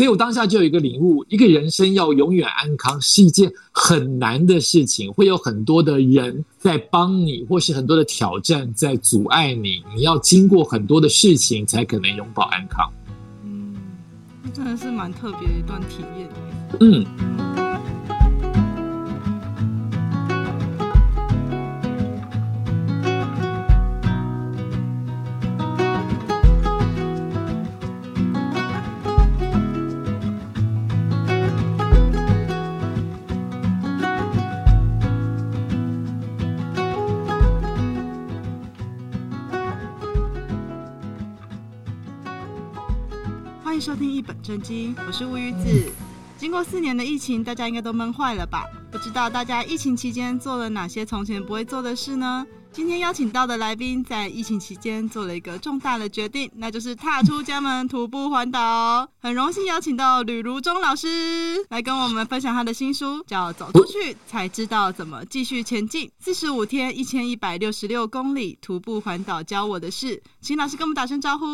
所以我当下就有一个领悟：一个人生要永远安康是一件很难的事情，会有很多的人在帮你，或是很多的挑战在阻碍你。你要经过很多的事情，才可能永保安康。嗯，那真的是蛮特别的一段体验。嗯。正经，我是乌鱼子。经过四年的疫情，大家应该都闷坏了吧？不知道大家疫情期间做了哪些从前不会做的事呢？今天邀请到的来宾在疫情期间做了一个重大的决定，那就是踏出家门徒步环岛。很荣幸邀请到吕如中老师来跟我们分享他的新书，叫《走出去才知道怎么继续前进》，四十五天一千一百六十六公里徒步环岛教我的事。请老师跟我们打声招呼。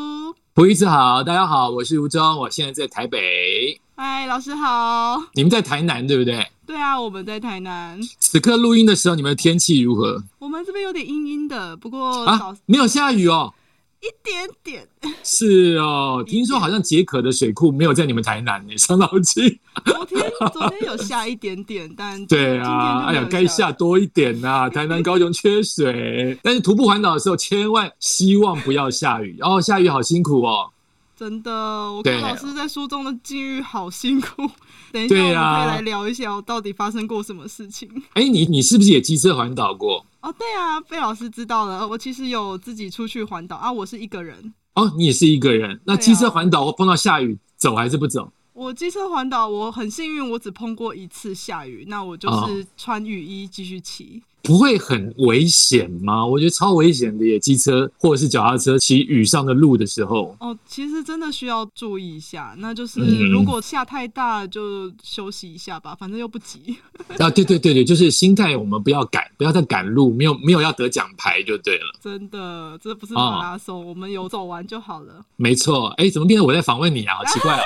不好意思，好，大家好，我是吴中，我现在在台北。嗨，老师好。你们在台南对不对？对啊，我们在台南。此刻录音的时候，你们的天气如何？我们这边有点阴阴的，不过啊，没有下雨哦。一点点。是哦，听说好像解渴的水库没有在你们台南呢，伤脑筋。昨天 昨天有下一点点，但对啊，哎呀，该下多一点呐、啊！台南、高雄缺水，但是徒步环岛的时候，千万希望不要下雨。哦下雨好辛苦哦。真的，我跟老师在书中的境遇好辛苦。等一下，我们可以来聊一下，我到底发生过什么事情。哎、欸，你你是不是也机车环岛过？哦，对啊，被老师知道了。我其实有自己出去环岛啊，我是一个人。哦，你也是一个人。那机车环岛，我碰到下雨，走还是不走？我机车环岛，我很幸运，我只碰过一次下雨，那我就是穿雨衣继续骑。哦不会很危险吗？我觉得超危险的耶，机车或者是脚踏车骑雨上的路的时候。哦，其实真的需要注意一下。那就是如果下太大，就休息一下吧，反正又不急。啊，对对对对，就是心态，我们不要赶，不要再赶路，没有没有要得奖牌就对了。真的，这不是马拉松，哦，我们有走完就好了。没错，哎，怎么变成我在访问你啊？好奇怪啊！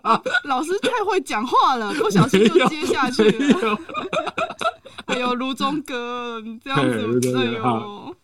哎，老师太会讲话了，不小心就接下去了。还有卢中哥，你这样子哎呦，好，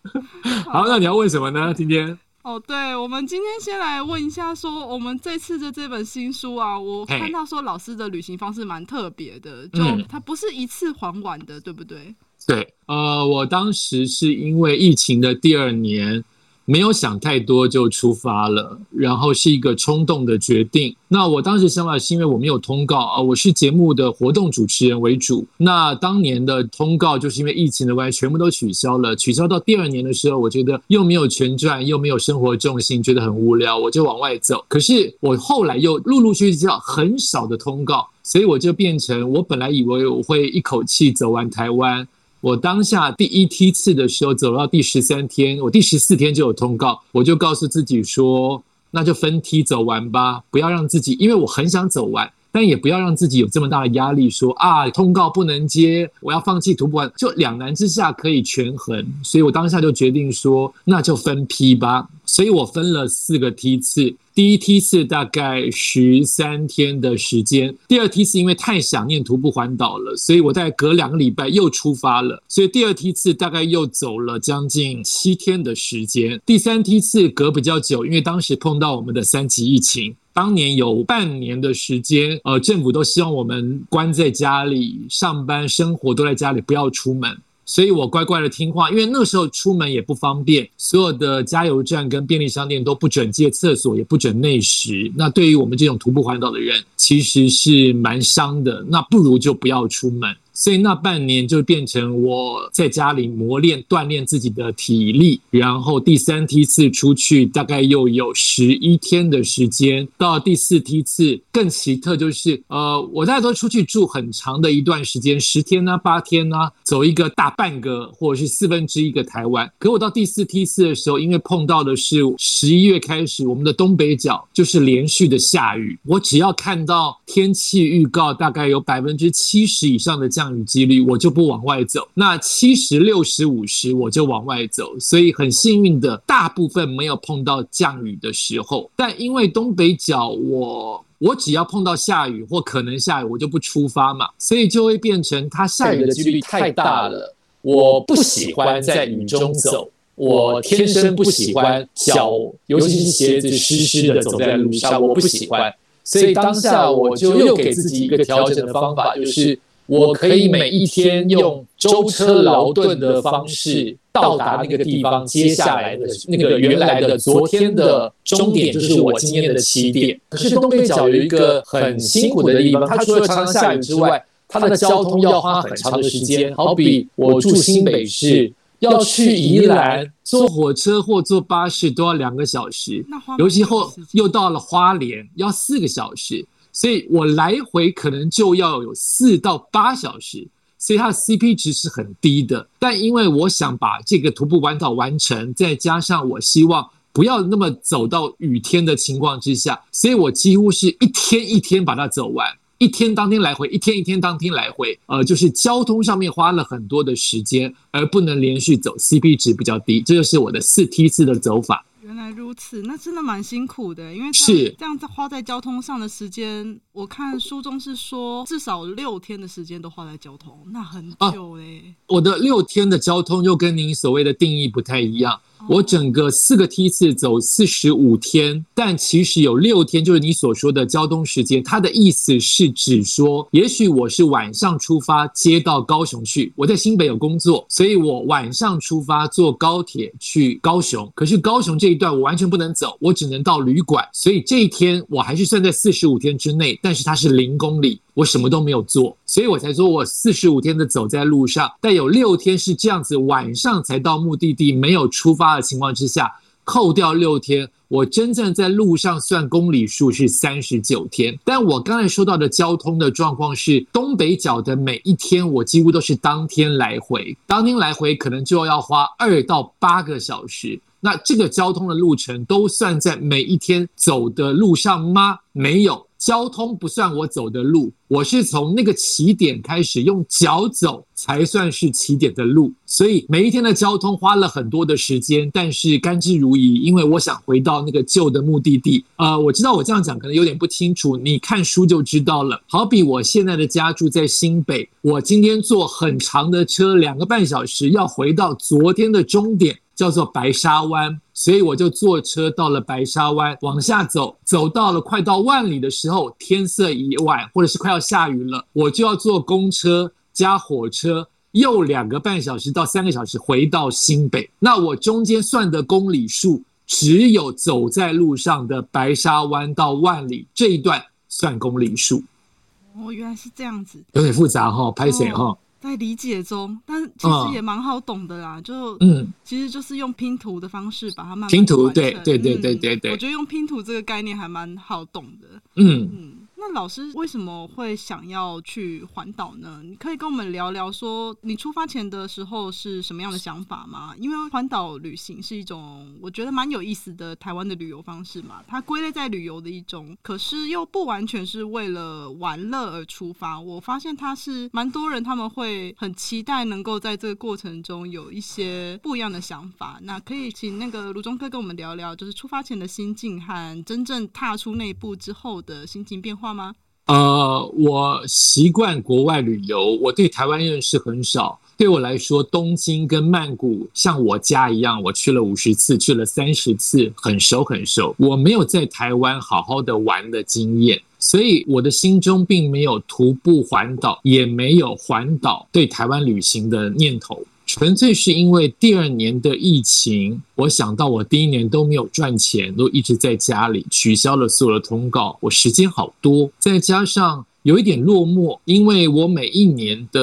好，好，那你要问什么呢？今天哦，对，我们今天先来问一下，说我们这次的这本新书啊，我看到说老师的旅行方式蛮特别的，就它不是一次还完的，对不对？对，呃，我当时是因为疫情的第二年。没有想太多就出发了，然后是一个冲动的决定。那我当时想法是因为我没有通告啊，我是节目的活动主持人为主。那当年的通告就是因为疫情的关系，全部都取消了。取消到第二年的时候，我觉得又没有全赚，又没有生活重心，觉得很无聊，我就往外走。可是我后来又陆陆续续接到很少的通告，所以我就变成我本来以为我会一口气走完台湾。我当下第一梯次的时候走到第十三天，我第十四天就有通告，我就告诉自己说，那就分梯走完吧，不要让自己，因为我很想走完，但也不要让自己有这么大的压力，说啊，通告不能接，我要放弃徒步环，就两难之下可以权衡，所以我当下就决定说，那就分批吧，所以我分了四个梯次。第一梯次大概十三天的时间，第二梯次因为太想念徒步环岛了，所以我在隔两个礼拜又出发了，所以第二梯次大概又走了将近七天的时间。第三梯次隔比较久，因为当时碰到我们的三级疫情，当年有半年的时间，呃，政府都希望我们关在家里上班、生活都在家里，不要出门。所以我乖乖的听话，因为那时候出门也不方便，所有的加油站跟便利商店都不准借厕所，也不准内食。那对于我们这种徒步环岛的人，其实是蛮伤的。那不如就不要出门。所以那半年就变成我在家里磨练、锻炼自己的体力，然后第三梯次出去大概又有十一天的时间，到第四梯次更奇特，就是呃，我大家都出去住很长的一段时间，十天呢、啊、八天呢、走一个大半个或者是四分之一个台湾。可我到第四梯次的时候，因为碰到的是十一月开始，我们的东北角就是连续的下雨，我只要看到天气预告，大概有百分之七十以上的降降雨几率，我就不往外走。那七十六十五十我就往外走，所以很幸运的，大部分没有碰到降雨的时候。但因为东北角我。我只要碰到下雨或可能下雨，我就不出发嘛，所以就会变成它下雨的几率太大了。我不喜欢在雨中走，我天生不喜欢脚，尤其是鞋子湿湿的走在路上，我不喜欢。所以当下我就又给自己一个调整的方法，就是。我可以每一天用舟车劳顿的方式到达那个地方，接下来的那个原来的昨天的终点就是我今天的起点。可是东北角有一个很辛苦的地方，它除了常常下雨之外，它的交通要花很长的时间。好比我住新北市，要去宜兰，坐火车或坐巴士都要两个小时，尤其后又到了花莲，要四个小时。所以我来回可能就要有四到八小时，所以它的 CP 值是很低的。但因为我想把这个徒步环岛完成，再加上我希望不要那么走到雨天的情况之下，所以我几乎是一天一天把它走完，一天当天来回，一天一天当天来回。呃，就是交通上面花了很多的时间，而不能连续走，CP 值比较低。这就是我的四梯次的走法。原来如此，那真的蛮辛苦的，因为是这样子花在交通上的时间，我看书中是说至少六天的时间都花在交通，那很久嘞、我的六天的交通又跟您所谓的定义不太一样。我整个四个梯次走四十五天，但其实有六天就是你所说的交通时间。它的意思是指说，也许我是晚上出发接到高雄去，我在新北有工作，所以我晚上出发坐高铁去高雄。可是高雄这一段我完全不能走，我只能到旅馆，所以这一天我还是算在四十五天之内，但是它是零公里。我什么都没有做，所以我才说我四十五天的走在路上，但有六天是这样子，晚上才到目的地，没有出发的情况之下，扣掉六天，我真正在路上算公里数是三十九天。但我刚才说到的交通的状况是，东北角的每一天我几乎都是当天来回，当天来回可能就要花二到八个小时。那这个交通的路程都算在每一天走的路上吗？没有。交通不算我走的路，我是从那个起点开始用脚走才算是起点的路，所以每一天的交通花了很多的时间，但是甘之如饴，因为我想回到那个旧的目的地。呃，我知道我这样讲可能有点不清楚，你看书就知道了。好比我现在的家住在新北，我今天坐很长的车，两个半小时要回到昨天的终点。叫做白沙湾，所以我就坐车到了白沙湾，往下走，走到了快到万里的时候，天色已晚，或者是快要下雨了，我就要坐公车加火车，又两个半小时到三个小时回到新北。那我中间算的公里数，只有走在路上的白沙湾到万里这一段算公里数。哦，原来是这样子，有点复杂哈，拍谁哈。在理解中，但其实也蛮好懂的啦。就嗯，其实就是用拼图的方式把它慢慢拼图，对对对对对对。我觉得用拼图这个概念还蛮好懂的。嗯嗯。那老师为什么会想要去环岛呢？你可以跟我们聊聊，说你出发前的时候是什么样的想法吗？因为环岛旅行是一种我觉得蛮有意思的台湾的旅游方式嘛，它归类在旅游的一种，可是又不完全是为了玩乐而出发。我发现它是蛮多人他们会很期待能够在这个过程中有一些不一样的想法。那可以请那个卢中哥跟我们聊聊，就是出发前的心境和真正踏出那一步之后的心情变化吗？呃，我习惯国外旅游，我对台湾认识很少。对我来说，东京跟曼谷像我家一样，我去了五十次，去了三十次，很熟很熟。我没有在台湾好好的玩的经验，所以我的心中并没有徒步环岛，也没有环岛对台湾旅行的念头。纯粹是因为第二年的疫情，我想到我第一年都没有赚钱，都一直在家里，取消了所有的通告，我时间好多，再加上有一点落寞，因为我每一年的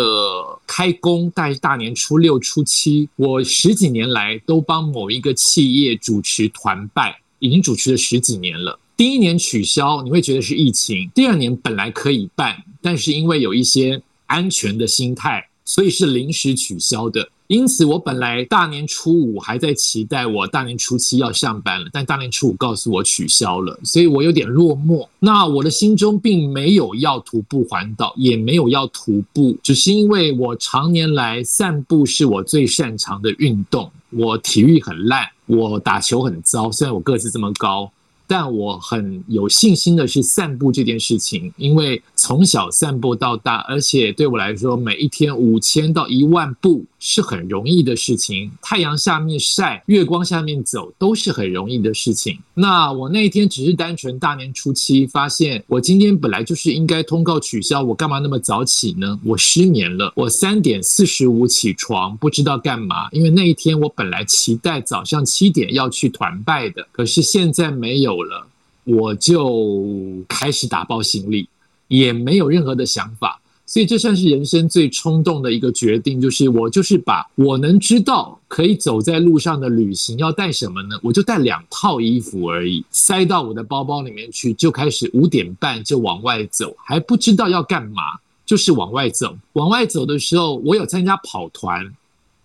开工，大概大年初六、初七，我十几年来都帮某一个企业主持团拜，已经主持了十几年了。第一年取消，你会觉得是疫情；第二年本来可以办，但是因为有一些安全的心态。所以是临时取消的，因此我本来大年初五还在期待我大年初七要上班了，但大年初五告诉我取消了，所以我有点落寞。那我的心中并没有要徒步环岛，也没有要徒步，只是因为我常年来散步是我最擅长的运动。我体育很烂，我打球很糟，虽然我个子这么高。但我很有信心的是散步这件事情，因为从小散步到大，而且对我来说，每一天五千到一万步是很容易的事情。太阳下面晒，月光下面走，都是很容易的事情。那我那一天只是单纯大年初七发现，我今天本来就是应该通告取消，我干嘛那么早起呢？我失眠了，我三点四十五起床，不知道干嘛，因为那一天我本来期待早上七点要去团拜的，可是现在没有了，我就开始打包行李，也没有任何的想法，所以这算是人生最冲动的一个决定，就是我就是把我能知道可以走在路上的旅行要带什么呢？我就带两套衣服而已，塞到我的包包里面去，就开始五点半就往外走，还不知道要干嘛，就是往外走。往外走的时候，我有参加跑团，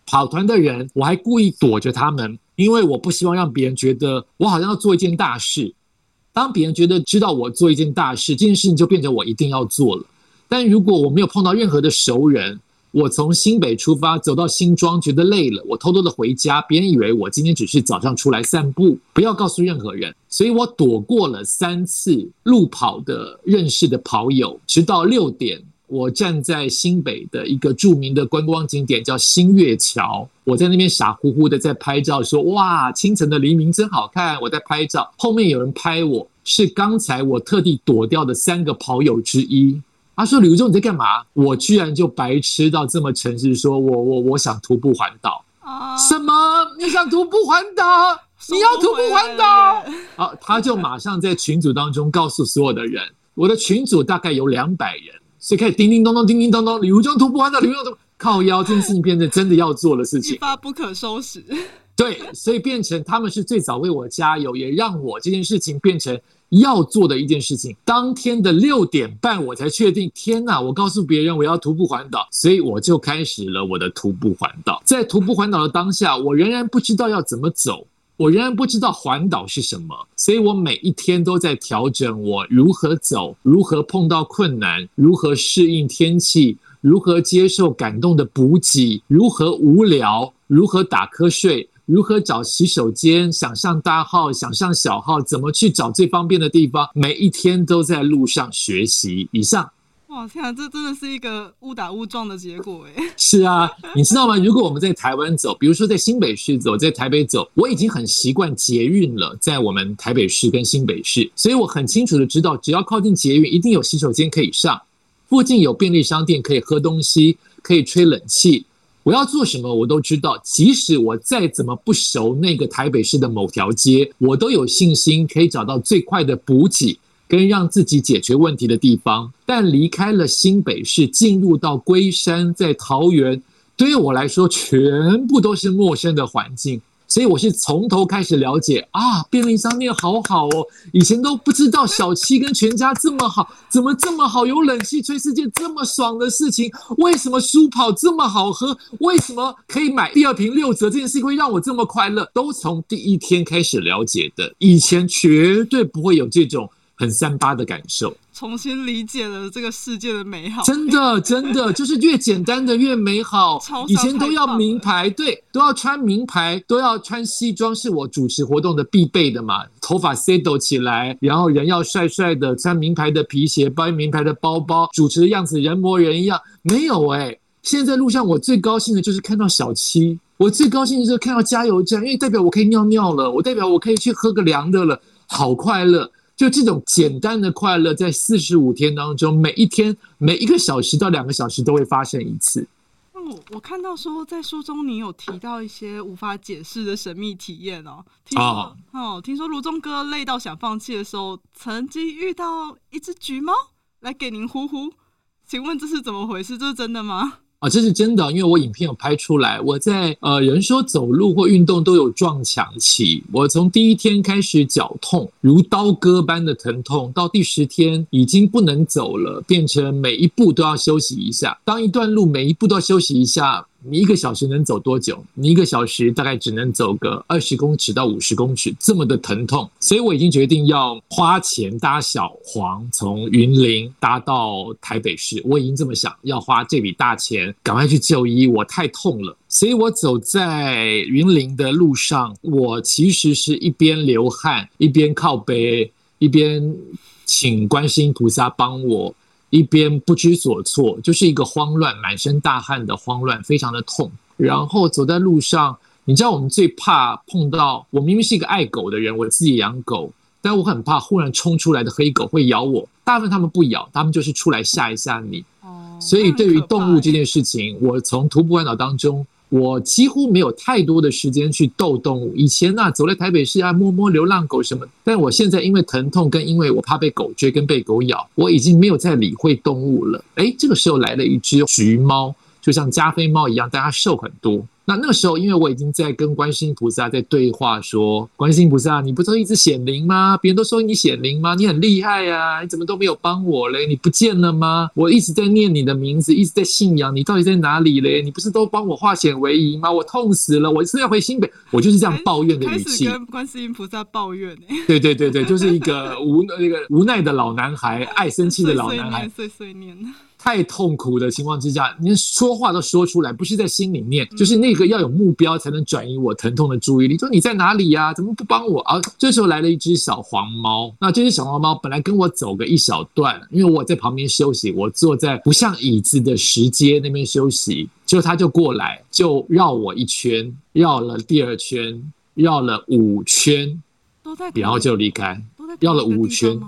跑团的人我还故意躲着他们。因为我不希望让别人觉得我好像要做一件大事，当别人觉得知道我做一件大事，这件事情就变成我一定要做了。但如果我没有碰到任何的熟人，我从新北出发走到新庄，觉得累了，我偷偷的回家，别人以为我今天只是早上出来散步，不要告诉任何人。所以我躲过了三次路跑的认识的跑友，直到六点。我站在新北的一个著名的观光景点，叫新月桥。我在那边傻乎乎的在拍照，说：“哇，清晨的黎明真好看。”我在拍照，后面有人拍我，是刚才我特地躲掉的三个跑友之一。他说：“吕如中，你在干嘛？”我居然就白痴到这么诚实，说我我我想徒步环岛。啊？什么？你想徒步环岛？你要徒步环岛？好，他就马上在群组当中告诉所有的人，我的群组大概有两百人。所以开始叮叮咚咚，叮叮咚咚，吕如中徒步环岛，吕如中靠腰，这件事情变成真的要做的事情，一发不可收拾。对，所以变成他们是最早为我加油，也让我这件事情变成要做的一件事情。当天的六点半，我才确定，天哪！我告诉别人我要徒步环岛，所以我就开始了我的徒步环岛。在徒步环岛的当下，我仍然不知道要怎么走。我仍然不知道环岛是什么，所以我每一天都在调整我如何走，如何碰到困难，如何适应天气，如何接受感动的补给，如何无聊，如何打瞌睡，如何找洗手间，想上大号，想上小号，怎么去找最方便的地方，每一天都在路上学习。以上。哇天啊，这真的是一个误打误撞的结果哎！是啊，你知道吗？如果我们在台湾走，比如说在新北市走，在台北走，我已经很习惯捷运了，在我们台北市跟新北市，所以我很清楚的知道，只要靠近捷运，一定有洗手间可以上，附近有便利商店可以喝东西，可以吹冷气。我要做什么，我都知道。即使我再怎么不熟那个台北市的某条街，我都有信心可以找到最快的补给。跟让自己解决问题的地方，但离开了新北市，进入到龟山，在桃园，对于我来说，全部都是陌生的环境。所以我是从头开始了解啊，便利商店好好哦，以前都不知道小七跟全家这么好，怎么这么好，有冷气吹世界这么爽的事情，为什么书跑这么好喝，为什么可以买第二瓶六折，这件事情会让我这么快乐，都从第一天开始了解的，以前绝对不会有这种。很三八的感受，重新理解了这个世界的美好。真的，真的 就是越简单的越美好。以前都要名牌，对，都要穿名牌，都要穿西装，是我主持活动的必备的嘛。头发 set 起来，然后人要帅帅的，穿名牌的皮鞋，背名牌的包包，主持的样子人模人样。没有哎、欸，现在在路上我最高兴的就是看到小七，我最高兴的就是看到加油站，因为代表我可以尿尿了，我代表我可以去喝个凉的了，好快乐。就这种简单的快乐，在四十五天当中，每一天每一个小时到两个小时都会发生一次。哦，我看到说在书中你有提到一些无法解释的神秘体验哦。听说哦，哦，听说卢中哥累到想放弃的时候，曾经遇到一只橘猫来给您呼呼，请问这是怎么回事？这是真的吗？啊，这是真的，因为我影片有拍出来。我在呃，有人说走路或运动都有撞墙期。我从第一天开始脚痛，如刀割般的疼痛，到第十天已经不能走了，变成每一步都要休息一下。当一段路每一步都要休息一下，你一个小时能走多久？你一个小时大概只能走个二十公尺到五十公尺，这么的疼痛，所以我已经决定要花钱搭小黄从云林搭到台北市。我已经这么想，要花这笔大钱赶快去就医，我太痛了。所以我走在云林的路上，我其实是一边流汗，一边靠背，一边请观世音菩萨帮我。一边不知所措，就是一个慌乱、满身大汗的慌乱，非常的痛。然后走在路上，你知道我们最怕碰到，我明明是一个爱狗的人，我自己养狗，但我很怕忽然冲出来的黑狗会咬我。大部分他们不咬，他们就是出来吓一吓你。所以对于动物这件事情，我从徒步环岛当中。我几乎没有太多的时间去逗动物。以前呢，走在台北市啊，摸摸流浪狗什么。但我现在因为疼痛，跟因为我怕被狗追，跟被狗咬，我已经没有再理会动物了。哎，这个时候来了一只橘猫，就像加菲猫一样，但它瘦很多。那那个时候，因为我已经在跟观世音菩萨在对话，说：“观世音菩萨，你不是一直显灵吗？别人都说你显灵吗？你很厉害呀，你怎么都没有帮我嘞？你不见了吗？我一直在念你的名字，一直在信仰你，到底在哪里嘞？你不是都帮我化险为夷吗？我痛死了，我是要回新北。我就是这样抱怨的语气，跟观世音菩萨抱怨。对对对对，就是一个无那个无奈的老男孩，爱生气的老男孩，碎碎念。太痛苦的情况之下，连说话都说出来，不是在心里面，就是那个要有目标才能转移我疼痛的注意力。说你在哪里呀？怎么不帮我啊？这时候来了一只小黄猫。那这只小黄猫本来跟我走个一小段，因为我在旁边休息，我坐在不像椅子的石阶那边休息，结果它就过来，就绕我一圈，绕了第二圈，绕了五圈，然后就离开，绕了五圈，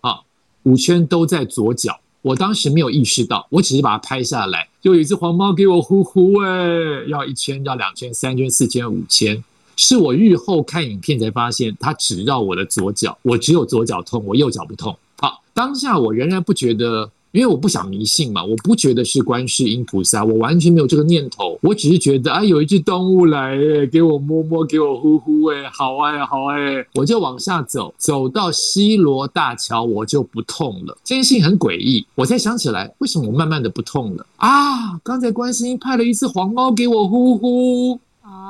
啊，五圈都在左脚。我当时没有意识到，我只是把它拍下来。就有一只黄猫给我呼呼哎，要一千，要两千，三千，四千，五千。是我日后看影片才发现，它只绕我的左脚，我只有左脚痛，我右脚不痛。好，当下我仍然不觉得。因为我不想迷信嘛，我不觉得是观世音菩萨，我完全没有这个念头。我只是觉得啊，有一只动物来，哎，给我摸摸，给我呼呼，哎，好哎，好哎，我就往下走，走到西罗大桥，我就不痛了。这件事情很诡异，我才想起来，为什么我慢慢的不痛了啊？刚才观世音派了一只黄猫给我呼呼，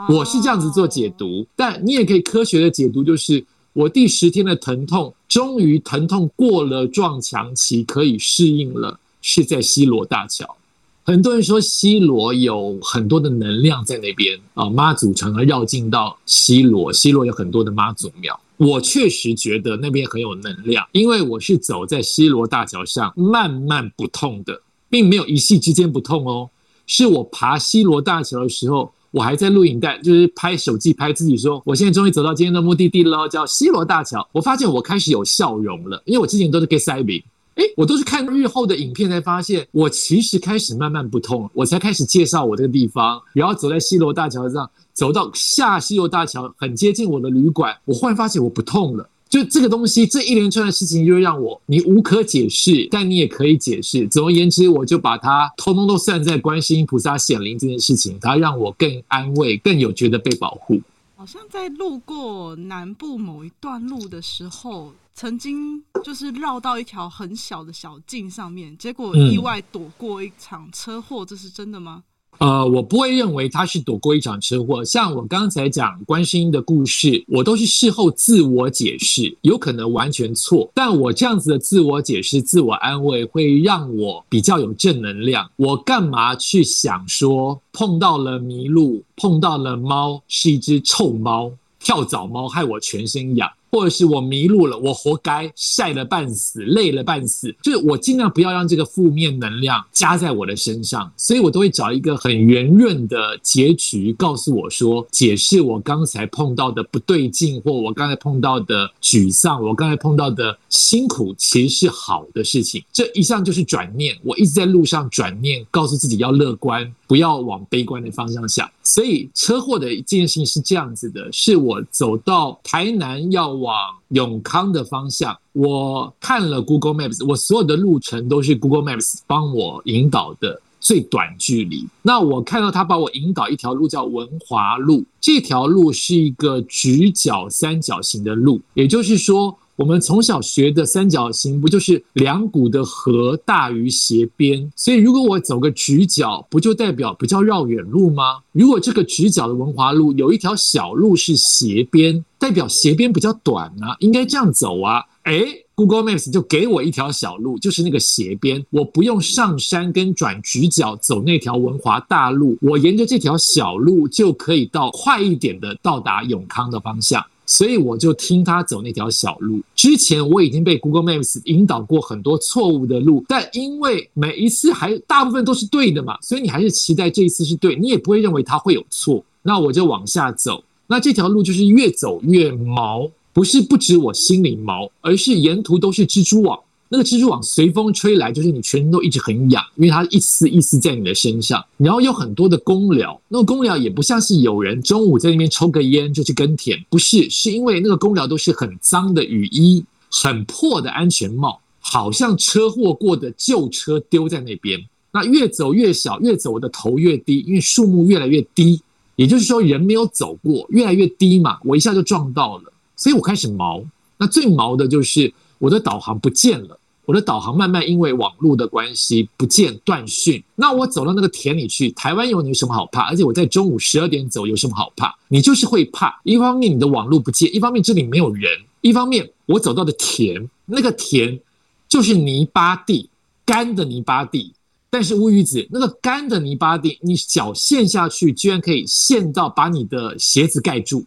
我是这样子做解读，但你也可以科学的解读，就是。我第十天的疼痛，终于疼痛过了撞墙期，可以适应了。是在西罗大桥，很多人说西罗有很多的能量在那边啊，妈祖常常绕境到西罗，西罗有很多的妈祖庙。我确实觉得那边很有能量，因为我是走在西罗大桥上，慢慢不痛的，并没有一夕之间不痛哦，是我爬西罗大桥的时候。我还在录影带，就是拍手机拍自己说，我现在终于走到今天的目的地了，叫西罗大桥。我发现我开始有笑容了，因为我之前都是给塞饼，哎，我都是看日后的影片才发现，我其实开始慢慢不痛，我才开始介绍我这个地方，然后走在西罗大桥上，走到下西罗大桥，很接近我的旅馆，我忽然发现我不痛了。就这个东西，这一连串的事情，就让我你无可解释，但你也可以解释。总而言之，我就把它通通都算在观世音菩萨显灵这件事情，它让我更安慰，更有觉得被保护。好像在路过南部某一段路的时候，曾经就是绕到一条很小的小径上面，结果意外躲过一场车祸，这是真的吗？呃，我不会认为他是躲过一场车祸。像我刚才讲观世音的故事，我都是事后自我解释，有可能完全错。但我这样子的自我解释、自我安慰，会让我比较有正能量。我干嘛去想说碰到了麋鹿，碰到了猫是一只臭猫、跳蚤猫，害我全身痒。或者是我迷路了，我活该，晒了半死，累了半死，就是我尽量不要让这个负面能量加在我的身上，所以我都会找一个很圆润的结局，告诉我说，解释我刚才碰到的不对劲，或我刚才碰到的沮丧，我刚才碰到的辛苦，其实是好的事情。这一向就是转念，我一直在路上转念，告诉自己要乐观，不要往悲观的方向想。所以车祸的一件事情是这样子的，是我走到台南要往永康的方向，我看了 Google Maps，我所有的路程都是 Google Maps 帮我引导的最短距离。那我看到他把我引导一条路叫文华路，这条路是一个直角三角形的路，也就是说。我们从小学的三角形不就是两股的和大于斜边？所以如果我走个直角，不就代表不叫绕远路吗？如果这个直角的文华路有一条小路是斜边，代表斜边比较短啊，应该这样走啊。哎，Google Maps 就给我一条小路，就是那个斜边，我不用上山跟转直角走那条文华大路，我沿着这条小路就可以到快一点的到达永康的方向。所以我就听他走那条小路。之前我已经被 Google Maps 引导过很多错误的路，但因为每一次还大部分都是对的嘛，所以你还是期待这一次是对，你也不会认为它会有错。那我就往下走，那这条路就是越走越毛。不是不止我心里毛，而是沿途都是蜘蛛网。那个蜘蛛网随风吹来，就是你全身都一直很痒，因为它一丝一丝在你的身上。然后有很多的工寮，那个工寮也不像是有人中午在那边抽个烟就去耕田，不是，是因为那个工寮都是很脏的雨衣、很破的安全帽，好像车祸过的旧车丢在那边。那越走越小，越走我的头越低，因为树木越来越低，也就是说人没有走过，越来越低嘛，我一下就撞到了。所以我开始毛，那最毛的就是我的导航不见了，我的导航慢慢因为网络的关系不见断讯。那我走到那个田里去，台湾有你有什么好怕？而且我在中午十二点走有什么好怕？你就是会怕，一方面你的网络不见，一方面这里没有人，一方面我走到的田，那个田就是泥巴地，干的泥巴地。但是乌鱼子，那个干的泥巴地，你脚陷下去，居然可以陷到把你的鞋子盖住。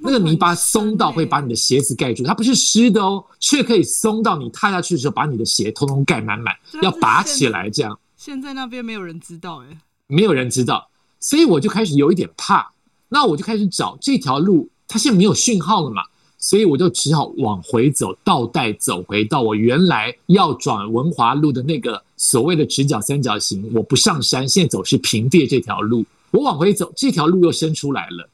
那个泥巴松到会把你的鞋子盖住，它不是湿的哦，却可以松到你踏下去的时候把你的鞋通通盖满满，要拔起来这样。现在那边没有人知道哎，没有人知道，所以我就开始有一点怕。那我就开始找这条路，它现在没有讯号了嘛，所以我就只好往回走，倒带走回到我原来要转文华路的那个所谓的直角三角形。我不上山，现在走是平地这条路，我往回走，这条路又伸出来了。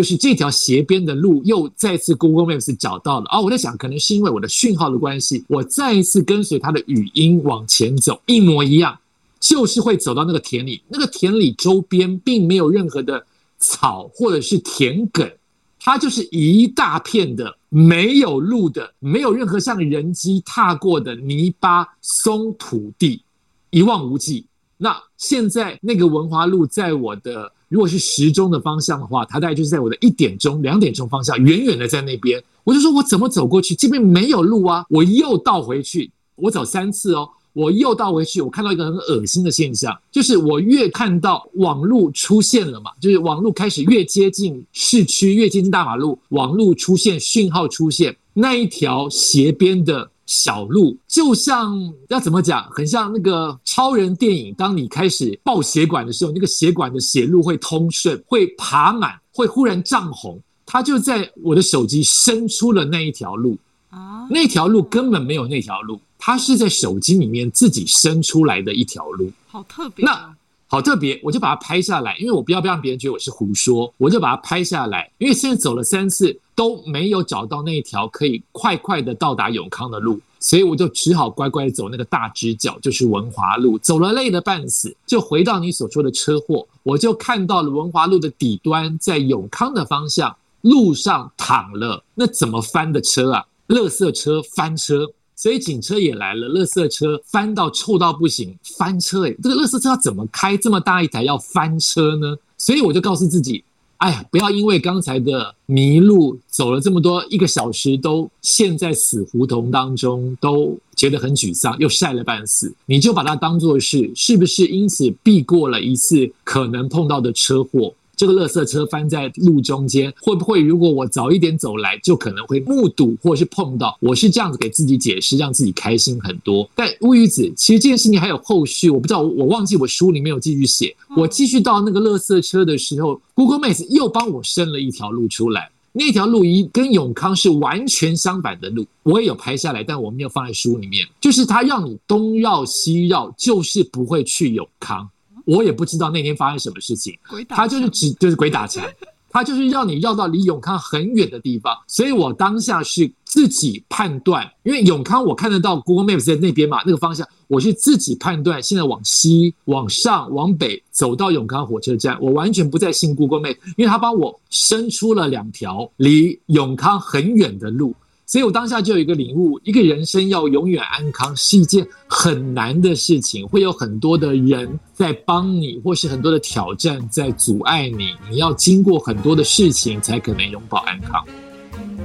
就是这条斜边的路又再次 Google Maps 找到了啊！我在想，可能是因为我的讯号的关系，我再一次跟随它的语音往前走，一模一样，就是会走到那个田里。那个田里周边并没有任何的草或者是田埂，它就是一大片的没有路的、没有任何像人机踏过的泥巴松土地，一望无际。那现在那个文华路在我的。如果是时钟的方向的话，它大概就是在我的一点钟、两点钟方向，远远的在那边。我就说，我怎么走过去？这边没有路啊！我又倒回去，我走三次哦，我又倒回去。我看到一个很恶心的现象，就是我越看到网路出现了嘛，就是网路开始越接近市区，越接近大马路，网路出现讯号出现，那一条斜边的。小路就像要怎么讲，很像那个超人电影。当你开始爆血管的时候，那个血管的血路会通顺，会爬满，会忽然涨红。它就在我的手机伸出了那一条路啊，那条路根本没有那条路，它是在手机里面自己伸出来的一条路，好特别啊。那好特别，我就把它拍下来，因为我不要不让别人觉得我是胡说，我就把它拍下来。因为现在走了三次都没有找到那一条可以快快的到达永康的路，所以我就只好乖乖走那个大直角，就是文华路。走了累得半死，就回到你所说的车祸，我就看到了文华路的底端，在永康的方向路上躺了那怎么翻的车啊？垃圾车翻车。所以警车也来了，垃圾车翻到臭到不行，翻车诶，这个垃圾车要怎么开这么大一台要翻车呢？所以我就告诉自己，哎呀，不要因为刚才的迷路走了这么多一个小时，都陷在死胡同当中，都觉得很沮丧，又晒了半死，你就把它当做是，是不是因此避过了一次可能碰到的车祸？这个垃圾车翻在路中间，会不会如果我早一点走来，就可能会目睹或是碰到？我是这样子给自己解释，让自己开心很多。但乌鱼子，其实这件事情还有后续，我不知道，我忘记我书里面有继续写。我继续到那个垃圾车的时候，Google Maps 又帮我伸了一条路出来，那条路一跟永康是完全相反的路，我也有拍下来，但我没有放在书里面。就是它让你东绕西绕，就是不会去永康。我也不知道那天发生什么事情，他就是只就是鬼打墙，他就是让 你绕到离永康很远的地方，所以我当下是自己判断，因为永康我看得到 Google Maps 在那边嘛，那个方向，我是自己判断，现在往西、往上、往北走到永康火车站，我完全不再信 Google Maps，因为他帮我伸出了两条离永康很远的路。所以我当下就有一个领悟：一个人生要永远安康是一件很难的事情，会有很多的人在帮你，或是很多的挑战在阻碍你。你要经过很多的事情，才可能永保安康。嗯，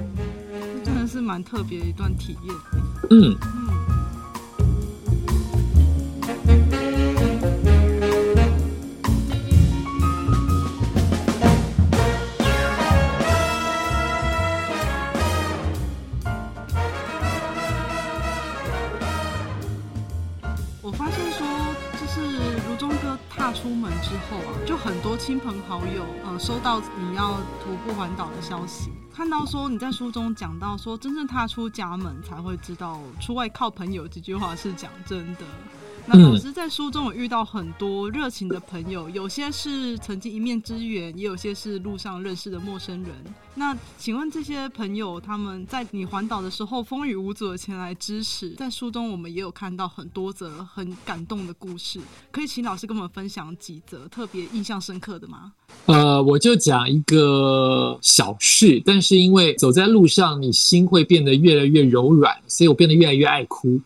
真的是蛮特别的一段体验。嗯。踏出门之后啊，就很多亲朋好友，呃，收到你要徒步环岛的消息，看到说你在书中讲到说，真正踏出家门才会知道出外靠朋友这句话是讲真的。那老师在书中有遇到很多热情的朋友，有些是曾经一面之缘，也有些是路上认识的陌生人。那请问这些朋友，他们在你环岛的时候风雨无阻的前来支持，在书中我们也有看到很多则很感动的故事，可以请老师跟我们分享几则特别印象深刻的吗？呃，我就讲一个小事，但是因为走在路上，你心会变得越来越柔软，所以我变得越来越爱哭。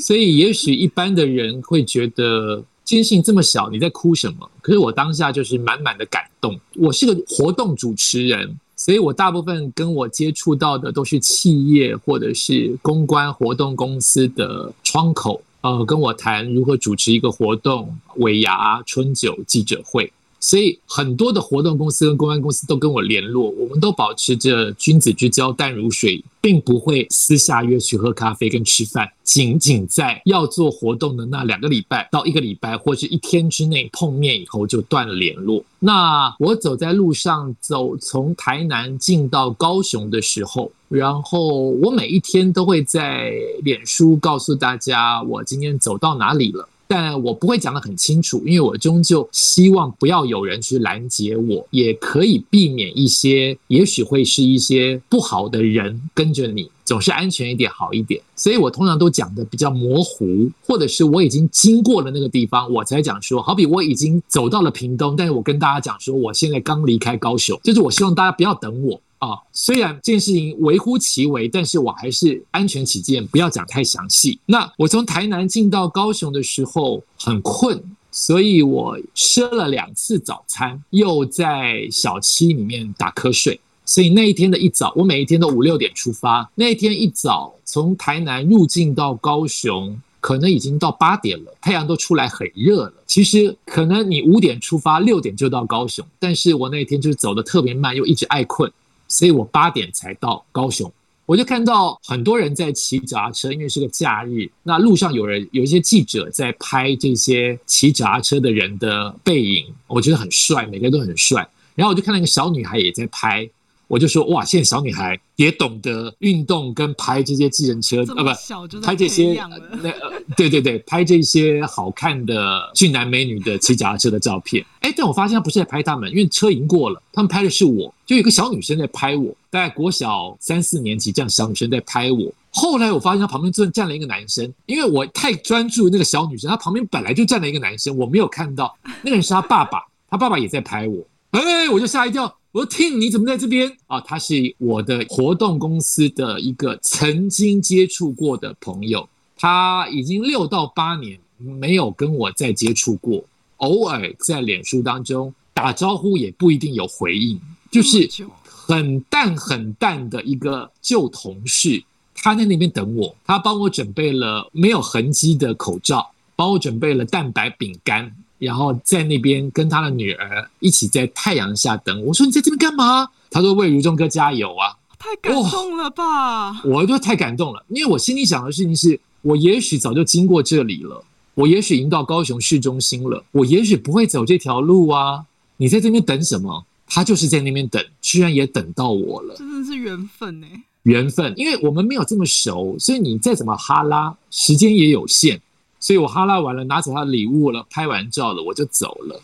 所以，也许一般的人会觉得，金信这么小，你在哭什么？可是我当下就是满满的感动。我是个活动主持人，所以我大部分跟我接触到的都是企业或者是公关活动公司的窗口，呃，跟我谈如何主持一个活动、尾牙、春酒、记者会。所以很多的活动公司跟公关公司都跟我联络，我们都保持着君子之交淡如水，并不会私下约去喝咖啡跟吃饭。仅仅在要做活动的那两个礼拜到一个礼拜或是一天之内碰面以后就断了联络。那我走在路上走，从台南进到高雄的时候，然后我每一天都会在脸书告诉大家我今天走到哪里了。但我不会讲得很清楚，因为我终究希望不要有人去拦截我，也可以避免一些，也许会是一些不好的人跟着你，总是安全一点好一点。所以我通常都讲得比较模糊，或者是我已经经过了那个地方，我才讲说，好比我已经走到了屏东，但是我跟大家讲说，我现在刚离开高雄，就是我希望大家不要等我。啊，虽然这件事情微乎其微，但是我还是安全起见，不要讲太详细。那我从台南进到高雄的时候很困，所以我吃了两次早餐，又在小七里面打瞌睡。所以那一天的一早，我每一天都五六点出发。那一天一早从台南入境到高雄，可能已经到八点了，太阳都出来很热了。其实可能你五点出发，六点就到高雄，但是我那天就是走的特别慢，又一直爱困。所以我八点才到高雄，我就看到很多人在骑脚踏车，因为是个假日。那路上有人有一些记者在拍这些骑脚踏车的人的背影，我觉得很帅，每个人都很帅。然后我就看到一个小女孩也在拍。我就说哇，现在小女孩也懂得运动跟拍这些计程车，啊，不，拍这些那呃，对对对，拍这些好看的俊男美女的骑脚踏车的照片。哎，但我发现他不是在拍他们，因为车已经过了，他们拍的是我，就有一个小女生在拍我，大概国小三四年级这样小女生在拍我。后来我发现他旁边正站了一个男生，因为我太专注那个小女生，她旁边本来就站了一个男生，我没有看到那个人是他爸爸，他爸爸也在拍我，哎，我就吓一跳。我说：“Tim，你怎么在这边啊？他是我的活动公司的一个曾经接触过的朋友，他已经六到八年没有跟我再接触过，偶尔在脸书当中打招呼也不一定有回应，就是很淡很淡的一个旧同事。他在那边等我，他帮我准备了没有痕迹的口罩，帮我准备了蛋白饼干。”然后在那边跟他的女儿一起在太阳下等我，说，你在这边干嘛？他说，为如中哥加油啊！太感动了吧！哦，我就太感动了，因为我心里想的事情是，我也许早就经过这里了，我也许已经到高雄市中心了，我也许不会走这条路啊。你在这边等什么？他就是在那边等，居然也等到我了，真的是缘分哎！缘分，因为我们没有这么熟，所以你再怎么哈拉，时间也有限。所以我哈拉完了，拿走他的礼物了，拍完照了，我就走了。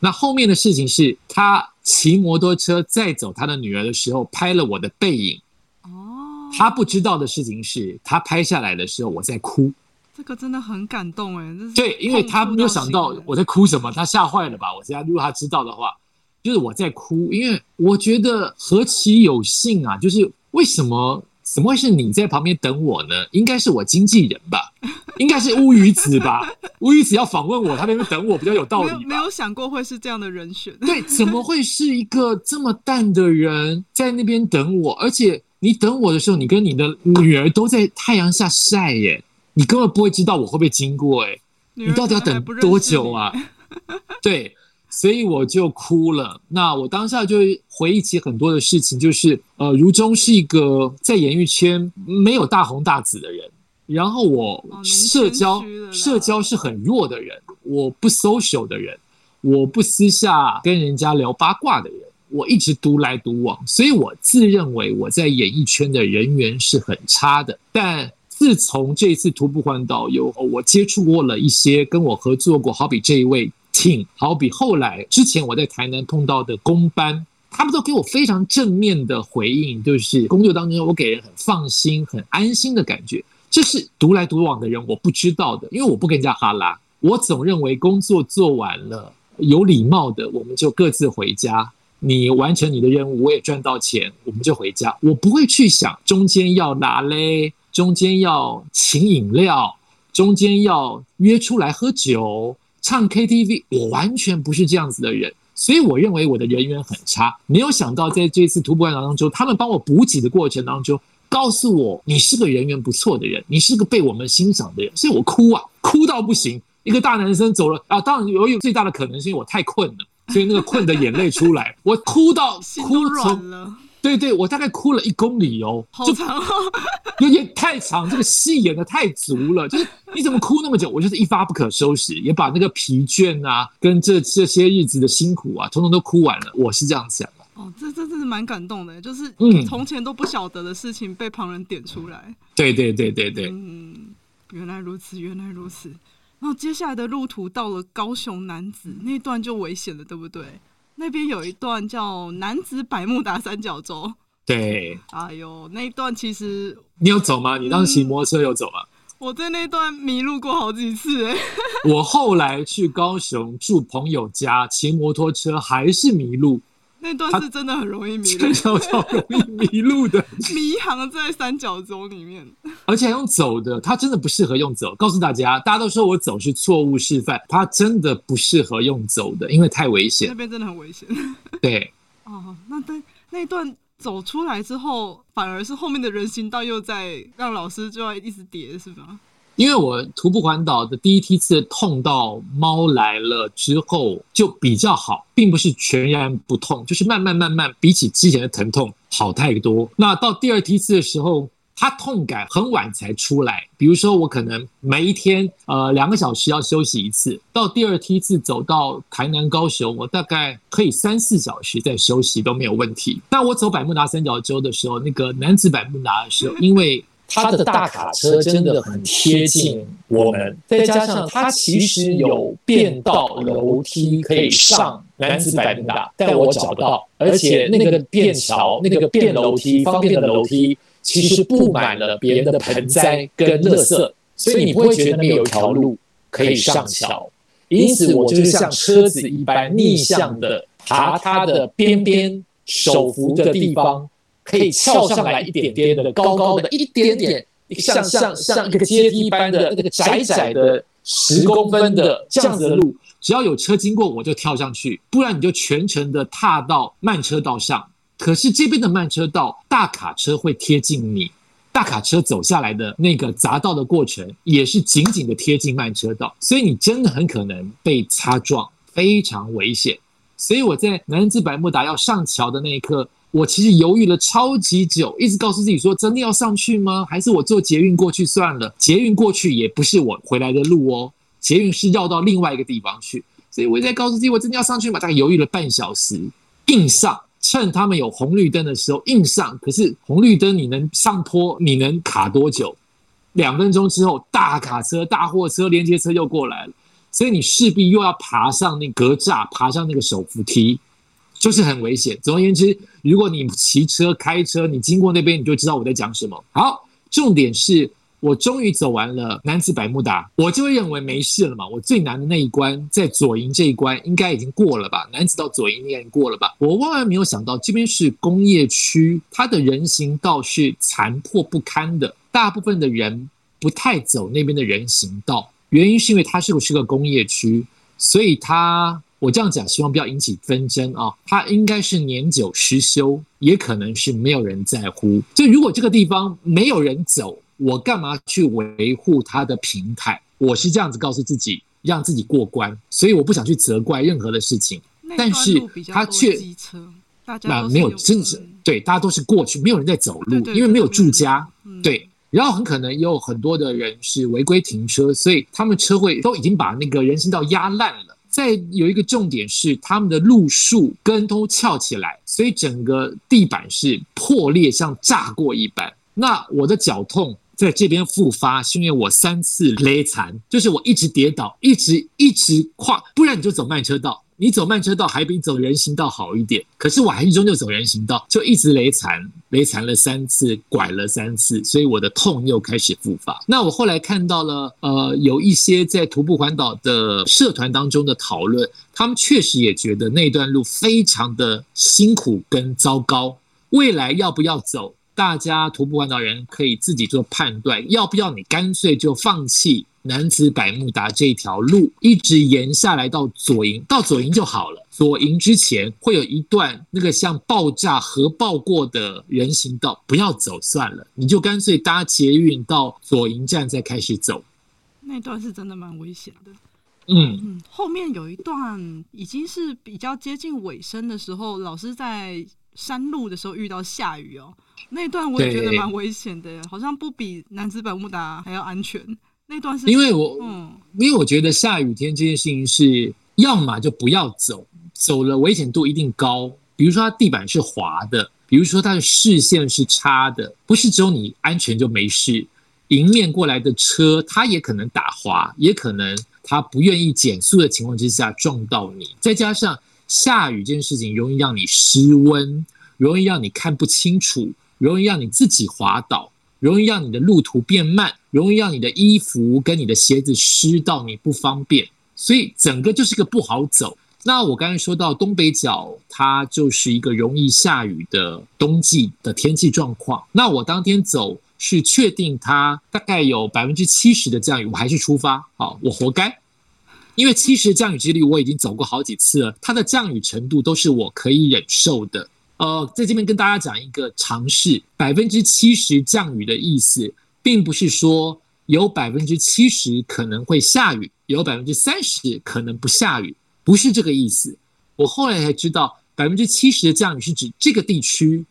那后面的事情是他骑摩托车载走他的女儿的时候，拍了我的背影。哦，他不知道的事情是他拍下来的时候我在哭。这个真的很感动哎，对，因为他没有想到我在哭什么，他吓坏了吧？我现在如果他知道的话，就是我在哭，因为我觉得何其有幸啊！就是为什么怎么会是你在旁边等我呢？应该是我经纪人吧，应该是乌鱼子吧？乌鱼子要访问我，他在那边等我比较有道理没。没有想过会是这样的人选。对，怎么会是一个这么淡的人在那边等我？而且你等我的时候，你跟你的女儿都在太阳下晒耶，你根本不会知道我会不会经过哎，你到底要等多久啊？对。所以我就哭了。那我当下就回忆起很多的事情，就是呃，如中是一个在演艺圈没有大红大紫的人，然后我社交社交是很弱的人，我不 social 的人，我不私下跟人家聊八卦的人，我一直独来独往，所以我自认为我在演艺圈的人缘是很差的。但自从这一次徒步环岛以后，我接触过了一些跟我合作过，好比这一位。挺好比后来之前我在台南碰到的工班，他们都给我非常正面的回应，就是工作当中我给人很放心、很安心的感觉。这是独来独往的人我不知道的，因为我不跟人家哈拉。我总认为工作做完了，有礼貌的我们就各自回家。你完成你的任务，我也赚到钱，我们就回家。我不会去想中间要拿嘞，中间要请饮料，中间要约出来喝酒。唱 KTV，我完全不是这样子的人，所以我认为我的人缘很差。没有想到在这次徒步环岛当中，他们帮我补给的过程当中，告诉我你是个人缘不错的人，你是个被我们欣赏的人，所以我哭啊，哭到不行。一个大男生走了啊，当然有有最大的可能是因为我太困了，所以那个困的眼泪出来，我哭到哭软了。对对，我大概哭了一公里哦，好长哦，有点太长，这个戏演的太足了。就是你怎么哭那么久？我就是一发不可收拾，也把那个疲倦啊，跟这这些日子的辛苦啊，统统都哭完了。我是这样想的。哦，这这真是蛮感动的，就是嗯，从前都不晓得的事情被旁人点出来。对对对对对，嗯，原来如此，原来如此。然后接下来的路途到了高雄男子那段就危险了，对不对？那边有一段叫男子百慕达三角洲，对，哎呦，那一段其实你有走吗？你当时骑摩托车有走吗？嗯，我在那段迷路过好几次，欸，我后来去高雄住朋友家，骑摩托车还是迷路。那段是真的很容易迷路，真的超容易迷路的，迷航在三角洲里面，而且还用走的，他真的不适合用走。告诉大家，大家都说我走是错误示范，他真的不适合用走的，因为太危险。那边真的很危险。对，哦，那对那段走出来之后，反而是后面的人行道又在让老师就要一直叠，是吗？因为我徒步环岛的第一梯次痛到猫来了之后就比较好，并不是全然不痛，就是慢慢慢慢比起之前的疼痛好太多。那到第二梯次的时候，它痛感很晚才出来。比如说我可能每一天呃两个小时要休息一次，到第二梯次走到台南高雄，我大概可以三四小时再休息都没有问题。但我走百慕达三角洲的时候，那个男子百慕达的时候，因为它的大卡车真的很贴近我们，再加上它其实有变道楼梯可以上男子百慕达，但我找不到，而且那个便桥、那个便楼梯、方便的楼梯，其实布满了别人的盆栽跟垃圾，所以你不会觉得那边有一条路可以上桥。因此，我就是像车子一般逆向的爬它的边边手扶的地方。可以翘上来一点点的，高高的一点点，一个像像像一个阶梯般的那个窄窄的十公分的这样子的路，只要有车经过我就跳上去，不然你就全程的踏到慢车道上。可是这边的慢车道，大卡车会贴近你，大卡车走下来的那个匝道的过程也是紧紧的贴近慢车道，所以你真的很可能被擦撞，非常危险。所以我在楠梓百慕达要上桥的那一刻。我其实犹豫了超级久，一直告诉自己说：真的要上去吗？还是我坐捷运过去算了？捷运过去也不是我回来的路哦，捷运是绕到另外一个地方去。所以我一直在告诉自己：我真的要上去吗？大概犹豫了半小时，硬上，趁他们有红绿灯的时候硬上。可是红绿灯你能上坡，你能卡多久？两分钟之后，大卡车、大货车、连接车又过来了，所以你势必又要爬上那格栅，爬上那个手扶梯。就是很危险。总而言之，如果你骑车、开车，你经过那边，你就知道我在讲什么。好，重点是我终于走完了男子百慕达，我就会认为没事了嘛。我最难的那一关，在左营这一关应该已经过了吧？男子到左营应该已经过了吧？我万万没有想到，这边是工业区，它的人行道是残破不堪的，大部分的人不太走那边的人行道。原因是因为它是不是个工业区，所以它。我这样讲，希望不要引起纷争啊！它应该是年久失修，也可能是没有人在乎。就如果这个地方没有人走，我干嘛去维护它的平台？我是这样子告诉自己，让自己过关。所以我不想去责怪任何的事情。但是他却那没有，真的是对，大家都是过去，没有人在走路，因为没有住家。对，然后很可能也有很多的人是违规停车，所以他们车会都已经把那个人行道压烂了。再有一个重点是，他们的路树根都翘起来，所以整个地板是破裂，像炸过一般。那我的脚痛在这边复发，是因为我三次勒残，就是我一直跌倒，一直一直跨，不然你就走慢车道。你走慢车道还比走人行道好一点，可是我还是终究走人行道，就一直雷残，雷残了三次，拐了三次，所以我的痛又开始复发。那我后来看到了，呃，有一些在徒步环岛的社团当中的讨论，他们确实也觉得那段路非常的辛苦跟糟糕，未来要不要走，大家徒步环岛人可以自己做判断，要不要你干脆就放弃。男子百慕达这条路一直沿下来到左营，到左营就好了。左营之前会有一段那个像爆炸核爆过的人行道，不要走算了，你就干脆搭捷运到左营站再开始走。那段是真的蛮危险的。嗯嗯，后面有一段已经是比较接近尾声的时候，老师在山路的时候遇到下雨哦，那段我也觉得蛮危险的，好像不比男子百慕达还要安全。那段是因为我，嗯，因为我觉得下雨天这件事情是，要么就不要走，走了危险度一定高。比如说它地板是滑的，比如说它的视线是差的，不是只有你安全就没事，迎面过来的车它也可能打滑，也可能它不愿意减速的情况之下撞到你。再加上下雨这件事情容易让你失温，容易让你看不清楚，容易让你自己滑倒。容易让你的路途变慢，容易让你的衣服跟你的鞋子湿到你不方便，所以整个就是个不好走。那我刚才说到东北角，它就是一个容易下雨的冬季的天气状况。那我当天走是确定它大概有百分之七十的降雨，我还是出发。好，我活该，因为七十的降雨几率我已经走过好几次了，它的降雨程度都是我可以忍受的。呃，在这边跟大家讲一个常识：百分之七十降雨的意思，并不是说有百分之七十可能会下雨，有百分之三十可能不下雨，不是这个意思。我后来才知道，百分之七十的降雨是指这个地区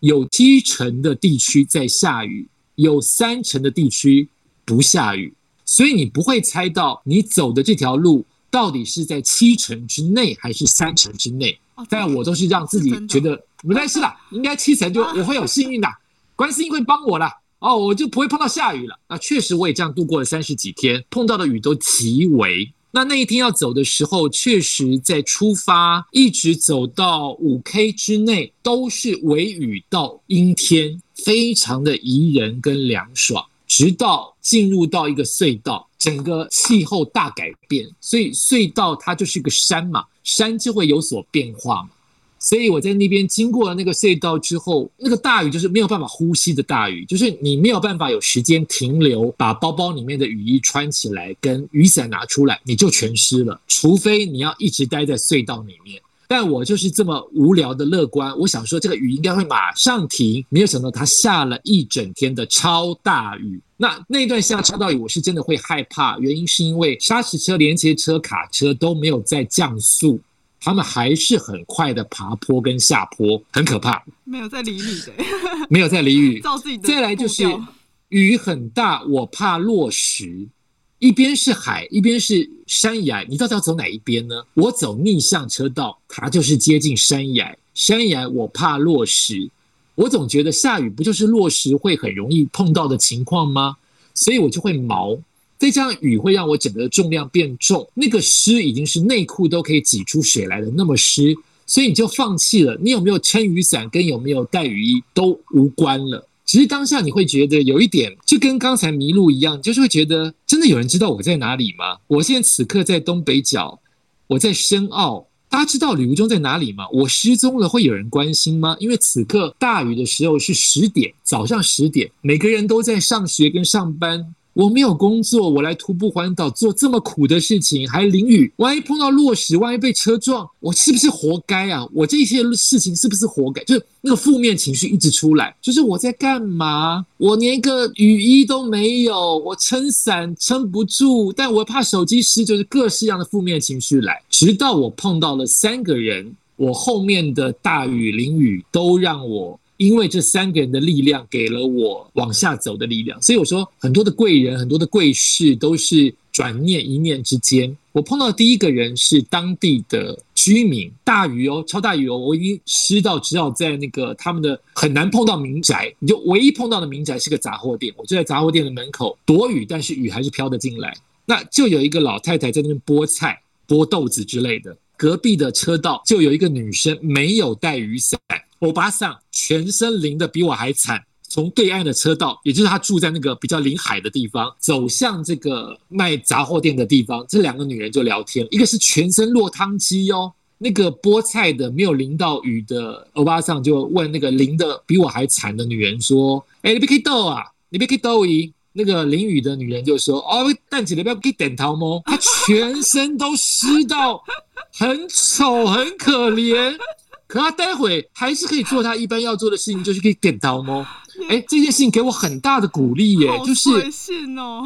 有七成的地区在下雨，有三成的地区不下雨，所以你不会猜到你走的这条路到底是在七成之内还是三成之内。但我都是让自己觉得没关系啦，应该七成就我会有幸运的，观世音会帮我啦。哦，我就不会碰到下雨了。那确实我也这样度过了三十几天，碰到的雨都极为。那那一天要走的时候，确实在出发一直走到五 K 之内，都是微雨到阴天，非常的宜人跟凉爽。直到进入到一个隧道，整个气候大改变，所以隧道它就是个山嘛。山就会有所变化嘛，所以我在那边经过了那个隧道之后，那个大雨就是没有办法呼吸的大雨，就是你没有办法有时间停留，把包包里面的雨衣穿起来，跟雨伞拿出来，你就全湿了。除非你要一直待在隧道里面，但我就是这么无聊的乐观，我想说这个雨应该会马上停，没有想到它下了一整天的超大雨。那那一段下超大雨，我是真的会害怕。原因是因为砂石车、连接车、卡车都没有在降速，他们还是很快的爬坡跟下坡，很可怕。没有在理你的，没有在理雨。照自己的。再来就是雨很大，我怕落石。一边是海，一边是山崖，你到底要走哪一边呢？我走逆向车道，它就是接近山崖。山崖我怕落石。我总觉得下雨不就是落石会很容易碰到的情况吗？所以我就会毛。再加上雨会让我整个重量变重，那个湿已经是内裤都可以挤出水来的那么湿，所以你就放弃了。你有没有撑雨伞跟有没有带雨衣都无关了。其实当下你会觉得有一点，就跟刚才迷路一样，就是会觉得真的有人知道我在哪里吗？我现在此刻在东北角，我在深澳，大家知道旅途中在哪里吗？我失踪了会有人关心吗？因为此刻大雨的时候是十点，早上十点，每个人都在上学跟上班。我没有工作，我来徒步环岛做这么苦的事情，还淋雨，万一碰到落石，万一被车撞，我是不是活该啊？我这些事情是不是活该？就是那个负面情绪一直出来，就是我在干嘛？我连个雨衣都没有，我撑伞撑不住，但我怕手机湿，就是各式样的负面情绪来。直到我碰到了三个人，我后面的大雨淋雨都让我。因为这三个人的力量给了我往下走的力量，所以我说很多的贵人、很多的贵事都是转念一念之间。我碰到的第一个人是当地的居民，大雨哦，超大雨哦，我已经湿到只好在那个他们的很难碰到民宅，你就唯一碰到的民宅是个杂货店，我就在杂货店的门口躲雨，但是雨还是飘得进来。那就有一个老太太在那边剥菜、剥豆子之类的，隔壁的车道就有一个女生没有带雨伞。欧巴桑全身淋得比我还惨，从对岸的车道，也就是他住在那个比较临海的地方，走向这个卖杂货店的地方。这两个女人就聊天，一个是全身落汤鸡哦，那个菠菜的没有淋到雨的欧巴桑就问那个淋得比我还惨的女人说：“哎，你别可以逗啊，你别可以逗伊。”那个淋雨的女人就说：“哦，蛋姐，你不要给点头吗？她全身都湿到很丑，很可怜。”可他待会还是可以做他一般要做的事情，就是可以点到吗？哎，这件事情给我很大的鼓励耶，就是哦，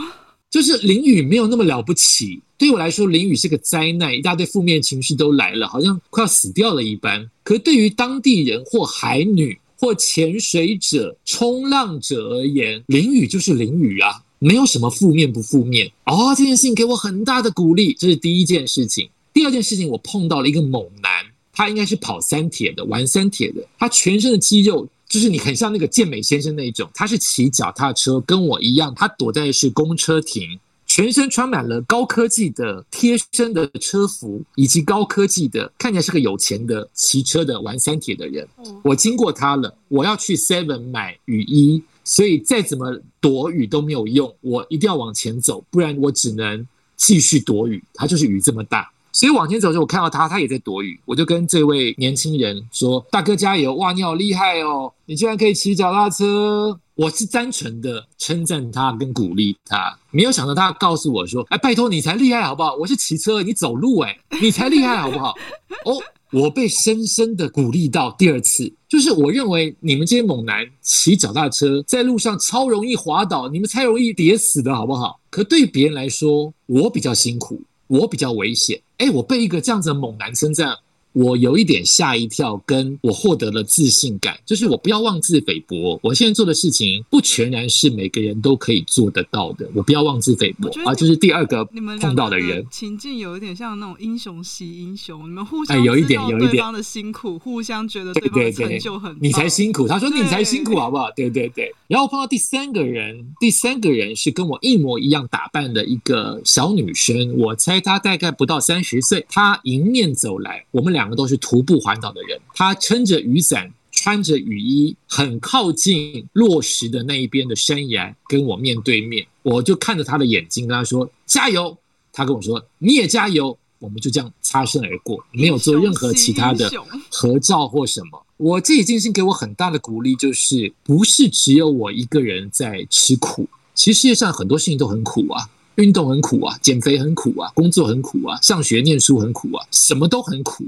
就是淋雨没有那么了不起。对我来说，淋雨是个灾难，一大堆负面情绪都来了，好像快要死掉了一般。可对于当地人或海女或潜水者、冲浪者而言，淋雨就是淋雨啊，没有什么负面不负面。哦，这件事情给我很大的鼓励，这是第一件事情。第二件事情，我碰到了一个猛男。他应该是跑三铁的，玩三铁的。他全身的肌肉就是你很像那个健美先生那一种。他是骑脚踏车，跟我一样。他躲在是公车亭，全身穿满了高科技的贴身的车服，以及高科技的，看起来是个有钱的骑车的玩三铁的人。我经过他了，我要去 Seven 买雨衣，所以再怎么躲雨都没有用，我一定要往前走，不然我只能继续躲雨。他就是雨这么大。所以往前走的时候，我看到他，他也在躲雨。我就跟这位年轻人说：“大哥加油！哇，你好厉害哦！你居然可以骑脚踏车。”我是单纯的称赞他跟鼓励他，没有想到他告诉我说：“哎，拜托你才厉害好不好？我是骑车，你走路，哎，你才厉害好不好？” 哦，我被深深的鼓励到。第二次就是我认为你们这些猛男骑脚踏车在路上超容易滑倒，你们才容易跌死的好不好？可对别人来说，我比较辛苦。我比较危险，哎，我被一个这样子的猛男生这样，我有一点吓一跳，跟我获得了自信感，就是我不要妄自菲薄。我现在做的事情不全然是每个人都可以做得到的，我不要妄自菲薄啊。就是第二个碰到的人，情境有一点像那种英雄惜英雄，你们互相有一点有对方的辛苦，互相觉得对方的成就很，你才辛苦。他说你才辛苦，好不好？对对对。然后碰到第三个人，第三个人是跟我一模一样打扮的一个小女生，我猜她大概不到三十岁。她迎面走来，我们两个都是徒步环岛的人。他撑着雨伞，穿着雨衣，很靠近落石的那一边的山崖，跟我面对面。我就看着他的眼睛，跟他说加油。他跟我说你也加油。我们就这样擦身而过，没有做任何其他的合照或什么。我这一件事情给我很大的鼓励，就是不是只有我一个人在吃苦，其实世界上很多事情都很苦啊，运动很苦啊，减肥很苦啊，工作很苦啊，上学念书很苦啊，什么都很苦。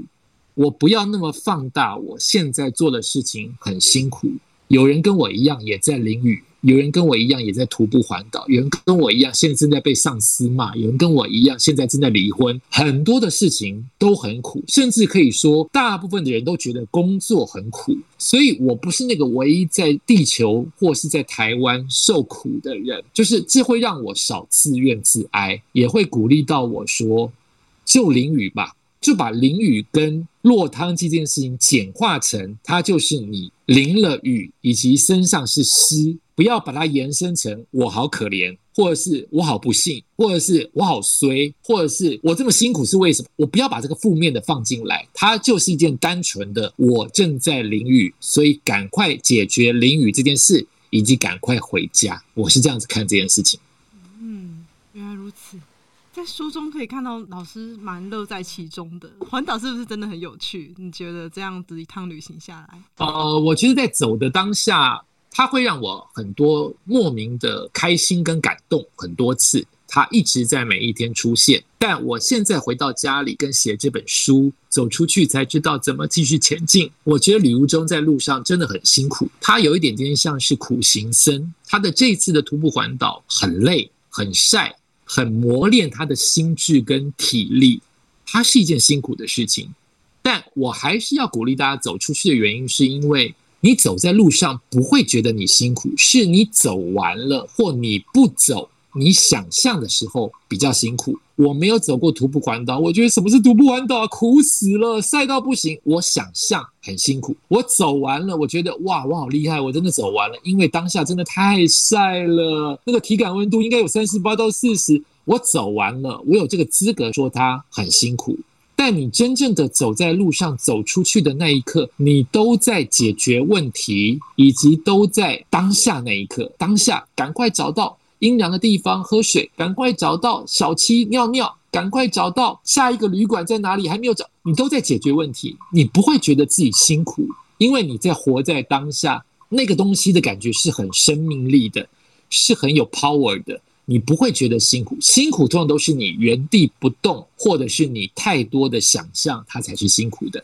我不要那么放大，我现在做的事情很辛苦。有人跟我一样也在淋雨。有人跟我一样也在徒步环岛，有人跟我一样现在正在被上司骂，有人跟我一样现在正在离婚，很多的事情都很苦，甚至可以说大部分的人都觉得工作很苦。所以我不是那个唯一在地球或是在台湾受苦的人，就是这会让我少自怨自哀，也会鼓励到我说，就淋雨吧。就把淋雨跟落汤鸡这件事情简化成，它就是你淋了雨以及身上是湿，不要把它延伸成我好可怜，或者是我好不幸，或者是我好衰，或者是我这么辛苦是为什么？我不要把这个负面的放进来，它就是一件单纯的我正在淋雨，所以赶快解决淋雨这件事，以及赶快回家。我是这样子看这件事情。嗯，原来如此。在书中可以看到老师蛮乐在其中的。环岛是不是真的很有趣？你觉得这样子一趟旅行下来？呃，我其实，在走的当下，它会让我很多莫名的开心跟感动，很多次，它一直在每一天出现。但我现在回到家里跟写这本书，走出去才知道怎么继续前进。我觉得旅途中在路上真的很辛苦，他有一点点像是苦行僧。他的这次的徒步环岛很累，很晒。很磨练他的心智跟体力，它是一件辛苦的事情，但我还是要鼓励大家走出去的原因，是因为你走在路上不会觉得你辛苦，是你走完了或你不走。你想象的时候比较辛苦。我没有走过徒步环岛，我觉得什么是徒步环岛？苦死了，晒到不行。我想象很辛苦。我走完了，我觉得哇，我好厉害，我真的走完了。因为当下真的太晒了，那个体感温度应该有三十八到四十。我走完了，我有这个资格说它很辛苦。但你真正的走在路上走出去的那一刻，你都在解决问题，以及都在当下那一刻，当下赶快找到。阴凉的地方喝水，赶快找到小七尿尿，赶快找到下一个旅馆在哪里，还没有找，你都在解决问题，你不会觉得自己辛苦，因为你在活在当下，那个东西的感觉是很生命力的，是很有 power 的，你不会觉得辛苦，辛苦通常都是你原地不动，或者是你太多的想象，它才是辛苦的。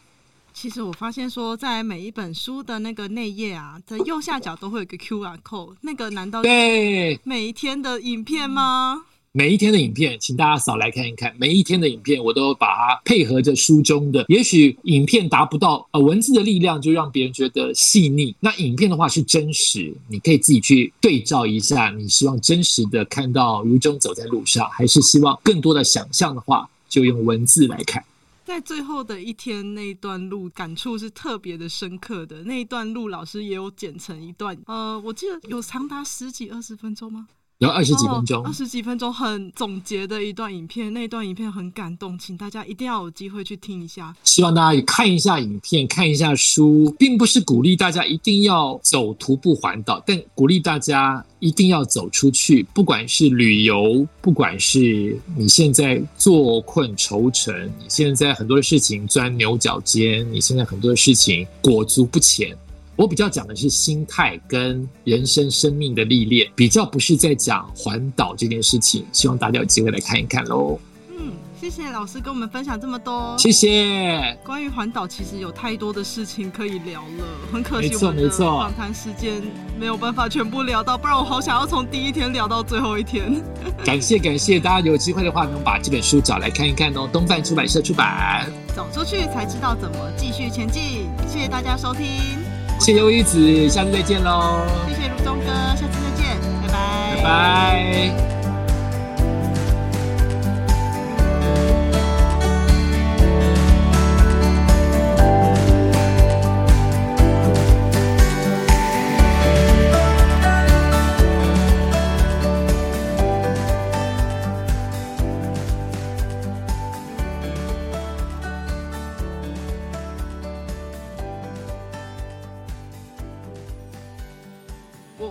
其实我发现说，在每一本书的那个内页啊，在右下角都会有一个 QR code，那个难道对每一天的影片吗？每一天的影片，请大家扫来看一看。每一天的影片，我都把它配合着书中的。也许影片达不到呃文字的力量，就让别人觉得细腻。那影片的话是真实，你可以自己去对照一下。你希望真实的看到如中走在路上，还是希望更多的想象的话，就用文字来看。在最后的一天那一段路，感触是特别的深刻的。那一段路，老师也有剪成一段，呃，我记得有长达十几二十分钟吗？有二十几分钟，二十几分钟很总结的一段影片，那一段影片很感动，请大家一定要有机会去听一下。希望大家也看一下影片，看一下书，并不是鼓励大家一定要走徒步环岛，但鼓励大家一定要走出去，不管是旅游，不管是你现在坐困愁城，你现在很多的事情钻牛角尖，你现在很多的事情裹足不前。我比较讲的是心态跟人生生命的历练，比较不是在讲环岛这件事情。希望大家有机会来看一看喽。嗯，谢谢老师跟我们分享这么多。谢谢。关于环岛，其实有太多的事情可以聊了，很可惜我们的访谈时间没有办法全部聊到，不然我好想要从第一天聊到最后一天。感谢感谢，大家有机会的话能把这本书找来看一看哦。东范出版社出版。走出去才知道怎么继续前进。谢谢大家收听。谢谢乌鱼子，下次再见喽！谢谢如中哥，下次再见，拜拜，拜拜。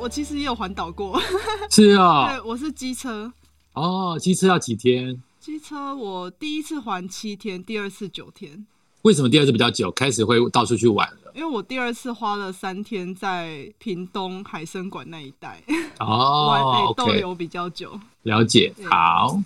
我其实也有环岛过，是啊，对，我是机车。哦，机车要几天？机车我第一次环七天，第二次九天。为什么第二次比较久？开始会到处去玩了？因为我第二次花了三天在屏东海参馆那一带，哦，玩逗留比较久。了解，好。